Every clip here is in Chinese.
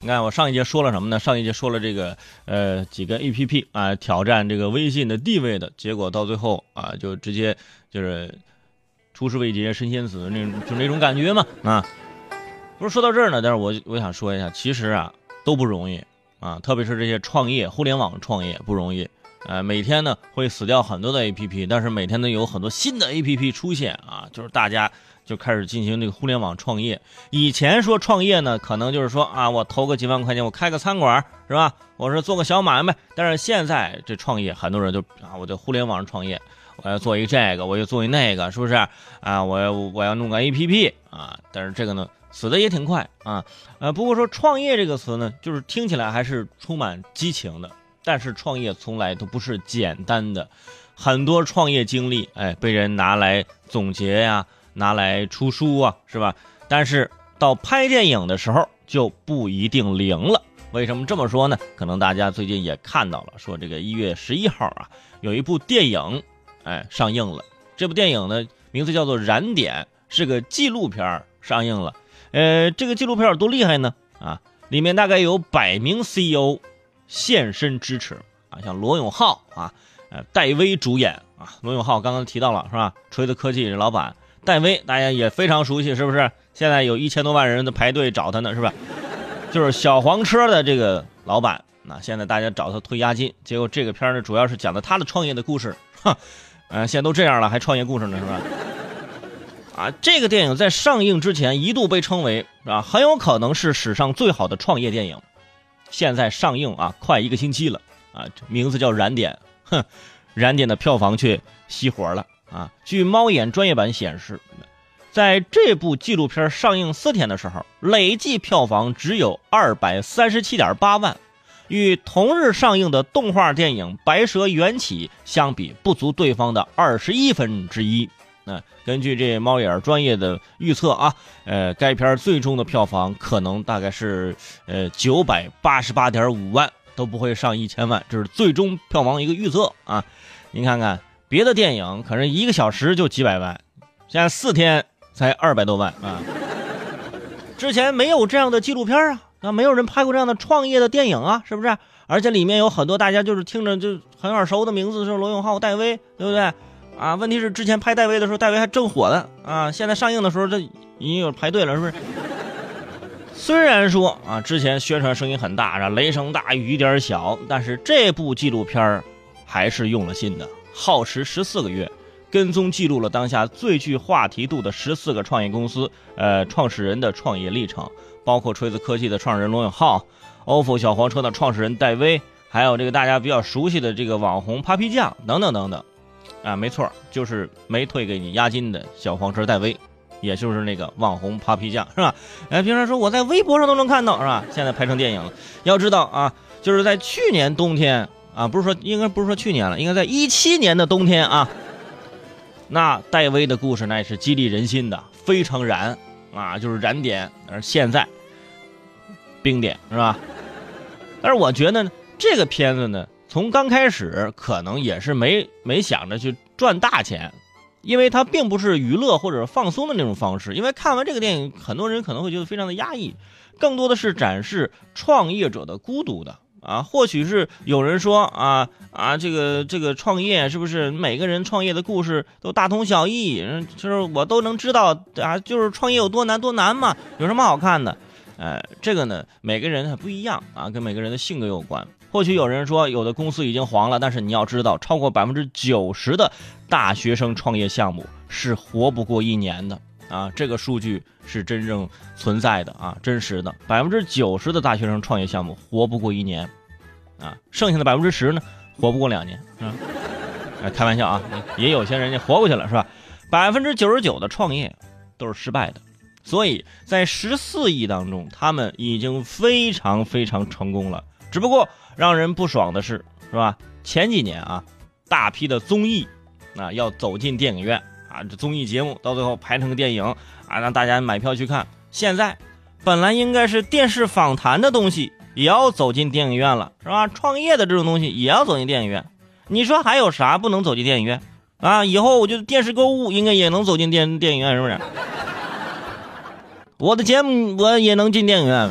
你看我上一节说了什么呢？上一节说了这个呃几个 A P P 啊挑战这个微信的地位的结果，到最后啊就直接就是出师未捷身先死那种就那种感觉嘛啊。不是说到这儿呢，但是我我想说一下，其实啊都不容易啊，特别是这些创业互联网创业不容易。呃，每天呢会死掉很多的 A P P，但是每天呢有很多新的 A P P 出现啊，就是大家就开始进行这个互联网创业。以前说创业呢，可能就是说啊，我投个几万块钱，我开个餐馆是吧？我是做个小买卖。但是现在这创业，很多人就啊，我在互联网上创业，我要做一这个，我要做一那个，是不是啊？我要我要弄个 A P P 啊，但是这个呢死的也挺快啊。呃，不过说创业这个词呢，就是听起来还是充满激情的。但是创业从来都不是简单的，很多创业经历，哎，被人拿来总结呀，拿来出书啊，是吧？但是到拍电影的时候就不一定灵了。为什么这么说呢？可能大家最近也看到了，说这个一月十一号啊，有一部电影，哎，上映了。这部电影呢，名字叫做《燃点》，是个纪录片上映了。呃，这个纪录片有多厉害呢？啊，里面大概有百名 CEO。现身支持啊，像罗永浩啊，呃，戴威主演啊。罗永浩刚刚提到了是吧？锤子科技的老板戴威，大家也非常熟悉，是不是？现在有一千多万人在排队找他呢，是吧？就是小黄车的这个老板，那现在大家找他退押金，结果这个片呢，主要是讲的他的创业的故事，哼，呃，现在都这样了，还创业故事呢，是吧？啊，这个电影在上映之前一度被称为啊，很有可能是史上最好的创业电影。现在上映啊，快一个星期了啊，名字叫《燃点》，哼，《燃点》的票房却熄火了啊。据猫眼专业版显示，在这部纪录片上映四天的时候，累计票房只有二百三十七点八万，与同日上映的动画电影《白蛇缘起》相比，不足对方的二十一分之一。那根据这猫眼专业的预测啊，呃，该片最终的票房可能大概是呃九百八十八点五万，都不会上一千万，这是最终票房一个预测啊。您看看别的电影，可能一个小时就几百万，现在四天才二百多万啊。之前没有这样的纪录片啊，那没有人拍过这样的创业的电影啊，是不是？而且里面有很多大家就是听着就很耳熟的名字，是罗永浩、戴威，对不对？啊，问题是之前拍戴维的时候，戴维还正火呢啊！现在上映的时候，这已经有排队了，是不是？虽然说啊，之前宣传声音很大，啊，雷声大雨点小，但是这部纪录片还是用了心的，耗时十四个月，跟踪记录了当下最具话题度的十四个创业公司，呃，创始人的创业历程，包括锤子科技的创始人罗永浩，ofo 小黄车的创始人戴威，还有这个大家比较熟悉的这个网红 Papi 酱等等等等。啊，没错，就是没退给你押金的小黄车戴威，也就是那个网红 Papi 酱，是吧？哎，平常说我在微博上都能看到，是吧？现在拍成电影了。要知道啊，就是在去年冬天啊，不是说应该不是说去年了，应该在一七年的冬天啊，那戴威的故事那也是激励人心的，非常燃啊，就是燃点。而现在冰点是吧？但是我觉得呢，这个片子呢。从刚开始可能也是没没想着去赚大钱，因为它并不是娱乐或者放松的那种方式。因为看完这个电影，很多人可能会觉得非常的压抑，更多的是展示创业者的孤独的啊。或许是有人说啊啊，这个这个创业是不是每个人创业的故事都大同小异？就是我都能知道啊，就是创业有多难多难嘛，有什么好看的？呃，这个呢，每个人还不一样啊，跟每个人的性格有关。或许有人说，有的公司已经黄了，但是你要知道，超过百分之九十的大学生创业项目是活不过一年的啊！这个数据是真正存在的啊，真实的。百分之九十的大学生创业项目活不过一年，啊，剩下的百分之十呢，活不过两年啊！哎，开玩笑啊，也有些人家活过去了，是吧？百分之九十九的创业都是失败的，所以在十四亿当中，他们已经非常非常成功了，只不过。让人不爽的是，是吧？前几年啊，大批的综艺啊要走进电影院啊，这综艺节目到最后拍成个电影啊，让大家买票去看。现在本来应该是电视访谈的东西，也要走进电影院了，是吧？创业的这种东西也要走进电影院。你说还有啥不能走进电影院啊？以后我觉得电视购物应该也能走进电电影院，是不是？我的节目我也能进电影院。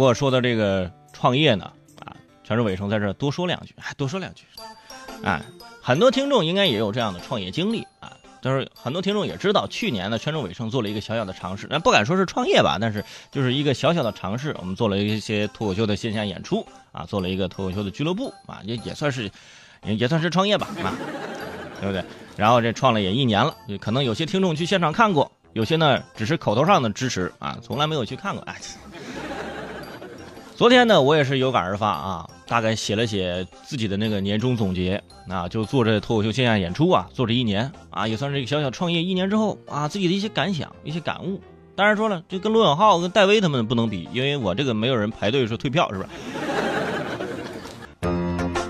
过说到这个创业呢，啊，全是伟生在这多说两句，哎，多说两句，哎，很多听众应该也有这样的创业经历啊。就是很多听众也知道，去年呢，圈中伟盛做了一个小小的尝试，那不敢说是创业吧，但是就是一个小小的尝试。我们做了一些脱口秀的线下演出啊，做了一个脱口秀的俱乐部啊，也也算是，也算是创业吧啊，对不对？然后这创了也一年了，可能有些听众去现场看过，有些呢只是口头上的支持啊，从来没有去看过。哎，昨天呢，我也是有感而发啊。大概写了写自己的那个年终总结啊，就做这脱口秀线下演出啊，做这一年啊，也算是一个小小创业。一年之后啊，自己的一些感想、一些感悟。当然说了，就跟罗永浩、跟戴威他们不能比，因为我这个没有人排队说退票，是不是？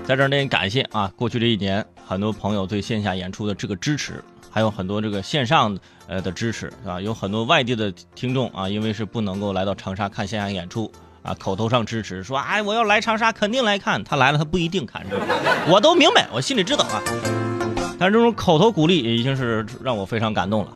在这儿呢，感谢啊，过去这一年很多朋友对线下演出的这个支持，还有很多这个线上呃的支持，是吧？有很多外地的听众啊，因为是不能够来到长沙看线下演出。啊，口头上支持说，哎，我要来长沙，肯定来看。他来了，他不一定看，是吧？我都明白，我心里知道啊。但是这种口头鼓励，已经是让我非常感动了。